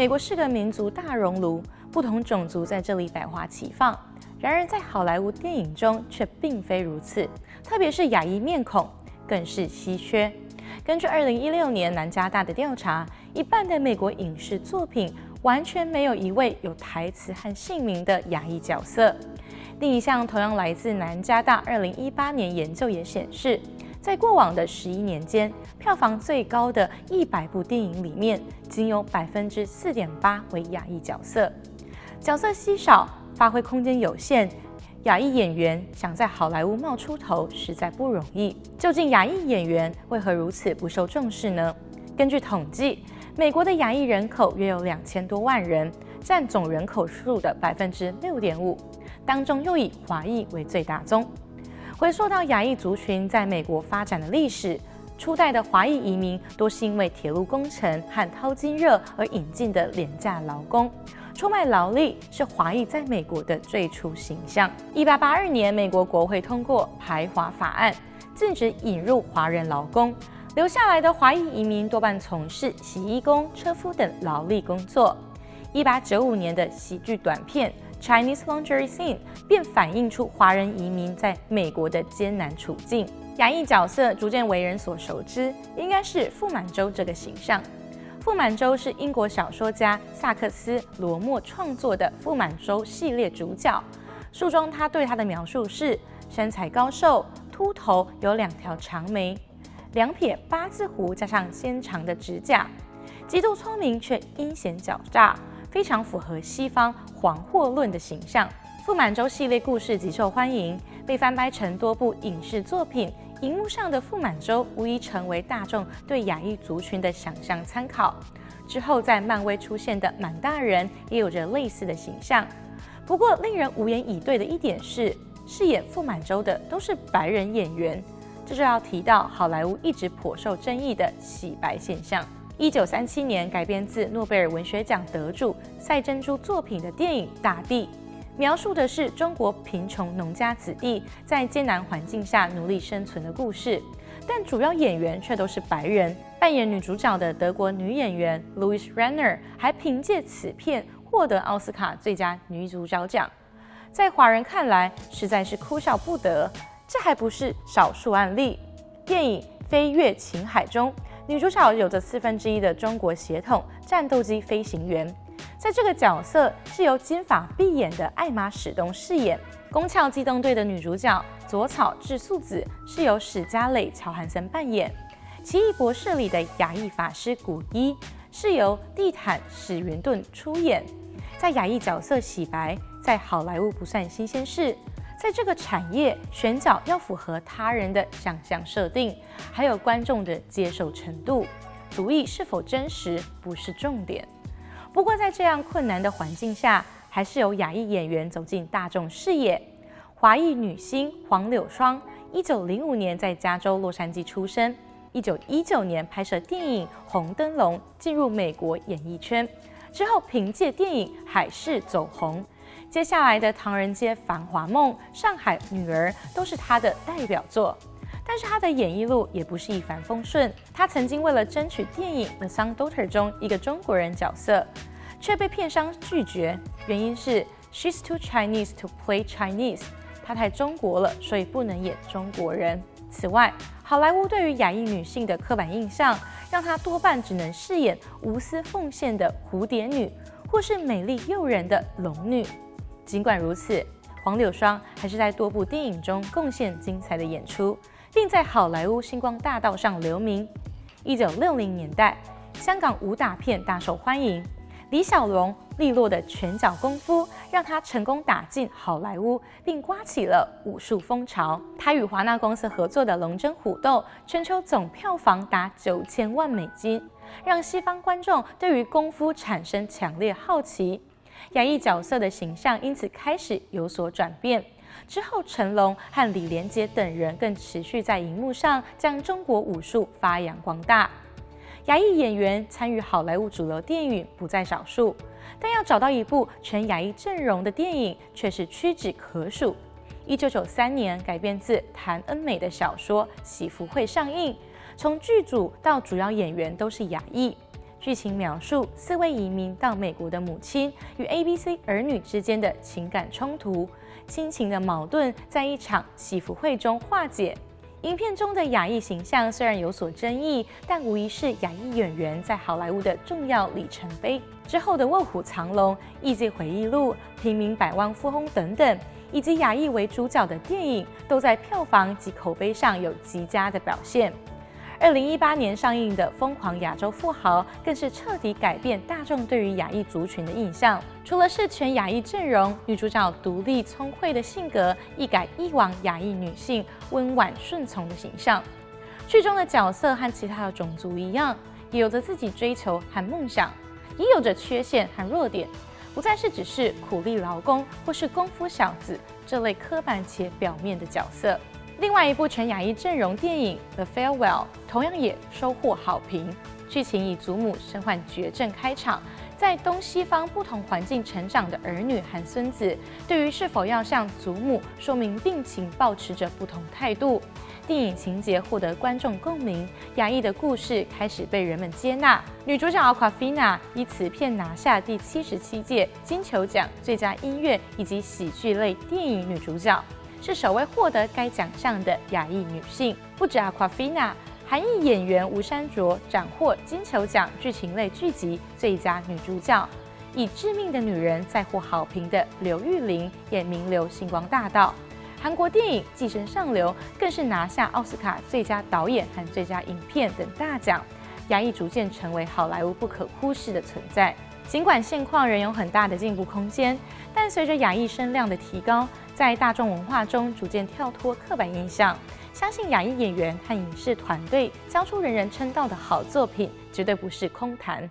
美国是个民族大熔炉，不同种族在这里百花齐放。然而，在好莱坞电影中却并非如此，特别是亚裔面孔更是稀缺。根据二零一六年南加大的调查，一半的美国影视作品完全没有一位有台词和姓名的亚裔角色。另一项同样来自南加大二零一八年研究也显示，在过往的十一年间，票房最高的一百部电影里面，仅有百分之四点八为亚裔角色，角色稀少，发挥空间有限。亚裔演员想在好莱坞冒出头实在不容易。究竟亚裔演员为何如此不受重视呢？根据统计，美国的亚裔人口约有两千多万人，占总人口数的百分之六点五，当中又以华裔为最大宗。回溯到亚裔族群在美国发展的历史，初代的华裔移民多是因为铁路工程和淘金热而引进的廉价劳工。出卖劳力是华裔在美国的最初形象。一八八二年，美国国会通过排华法案，禁止引入华人劳工。留下来的华裔移民多半从事洗衣工、车夫等劳力工作。一八九五年的喜剧短片《Chinese Laundry Scene》便反映出华人移民在美国的艰难处境。亚裔角色逐渐为人所熟知，应该是傅满洲这个形象。傅满洲是英国小说家萨克斯·罗莫创作的《傅满洲》系列主角。书中他对他的描述是：身材高瘦、秃头，有两条长眉，两撇八字胡，加上纤长的指甲，极度聪明却阴险狡诈，非常符合西方黄祸论的形象。傅满洲系列故事极受欢迎，被翻拍成多部影视作品。荧幕上的傅满洲无疑成为大众对亚裔族群的想象参考。之后，在漫威出现的满大人也有着类似的形象。不过，令人无言以对的一点是，饰演傅满洲的都是白人演员。这就要提到好莱坞一直颇受争议的洗白现象。一九三七年改编自诺贝尔文学奖得主赛珍珠作品的电影《大地》。描述的是中国贫穷农家子弟在艰难环境下努力生存的故事，但主要演员却都是白人。扮演女主角的德国女演员 Louis Renner 还凭借此片获得奥斯卡最佳女主角奖。在华人看来，实在是哭笑不得。这还不是少数案例。电影《飞越情海》中，女主角有着四分之一的中国血统，战斗机飞行员。在这个角色是由金发碧眼的艾玛史东饰演，《宫壳机动队》的女主角佐草智素子是由史嘉蕾乔韩森扮演，《奇异博士》里的亚裔法师古一是由地毯史云顿出演。在亚裔角色洗白，在好莱坞不算新鲜事，在这个产业选角要符合他人的想象设定，还有观众的接受程度，主意是否真实不是重点。不过，在这样困难的环境下，还是有亚裔演员走进大众视野。华裔女星黄柳霜，一九零五年在加州洛杉矶出生，一九一九年拍摄电影《红灯笼》，进入美国演艺圈，之后凭借电影《海市》走红。接下来的《唐人街繁华梦》《上海女儿》都是她的代表作。但是她的演艺路也不是一帆风顺。她曾经为了争取电影《The Sun Daughter》中一个中国人角色，却被片商拒绝，原因是 She's too Chinese to play Chinese，她太中国了，所以不能演中国人。此外，好莱坞对于亚裔女性的刻板印象，让她多半只能饰演无私奉献的蝴蝶女，或是美丽诱人的龙女。尽管如此，黄柳霜还是在多部电影中贡献精彩的演出。并在好莱坞星光大道上留名。一九六零年代，香港武打片大受欢迎，李小龙利落的拳脚功夫让他成功打进好莱坞，并刮起了武术风潮。他与华纳公司合作的《龙争虎斗》全球总票房达九千万美金，让西方观众对于功夫产生强烈好奇。亚裔角色的形象因此开始有所转变。之后，成龙和李连杰等人更持续在荧幕上将中国武术发扬光大。亚裔演员参与好莱坞主流电影不在少数，但要找到一部全亚裔阵容的电影却是屈指可数。一九九三年改编自谭恩美的小说《喜福会》上映，从剧组到主要演员都是亚裔。剧情描述四位移民到美国的母亲与 ABC 儿女之间的情感冲突、亲情的矛盾，在一场喜福会中化解。影片中的亚裔形象虽然有所争议，但无疑是亚裔演员在好莱坞的重要里程碑。之后的《卧虎藏龙》《艺伎回忆录》《平民百万富翁》等等，以及亚裔为主角的电影，都在票房及口碑上有极佳的表现。二零一八年上映的《疯狂亚洲富豪》更是彻底改变大众对于亚裔族群的印象。除了是全亚裔阵容，女主角独立聪慧的性格一改以往亚裔女性温婉顺从的形象。剧中的角色和其他的种族一样，也有着自己追求和梦想，也有着缺陷和弱点，不再是只是苦力劳工或是功夫小子这类刻板且表面的角色。另外一部全亚裔阵容电影《The Farewell》同样也收获好评。剧情以祖母身患绝症开场，在东西方不同环境成长的儿女和孙子，对于是否要向祖母说明病情，抱持着不同态度。电影情节获得观众共鸣，亚裔的故事开始被人们接纳。女主角 Awkwafina 以此片拿下第七十七届金球奖最佳音乐以及喜剧类电影女主角。是首位获得该奖项的亚裔女性。不止 Awkwafina，韩裔演员吴珊卓斩获金球奖剧情类剧集最佳女主角。以《致命的女人》再获好评的刘玉玲演名流星光大道。韩国电影《寄生上流》更是拿下奥斯卡最佳导演和最佳影片等大奖。亚裔逐渐成为好莱坞不可忽视的存在。尽管现况仍有很大的进步空间，但随着亚裔声量的提高，在大众文化中逐渐跳脱刻板印象，相信亚裔演员和影视团队交出人人称道的好作品，绝对不是空谈。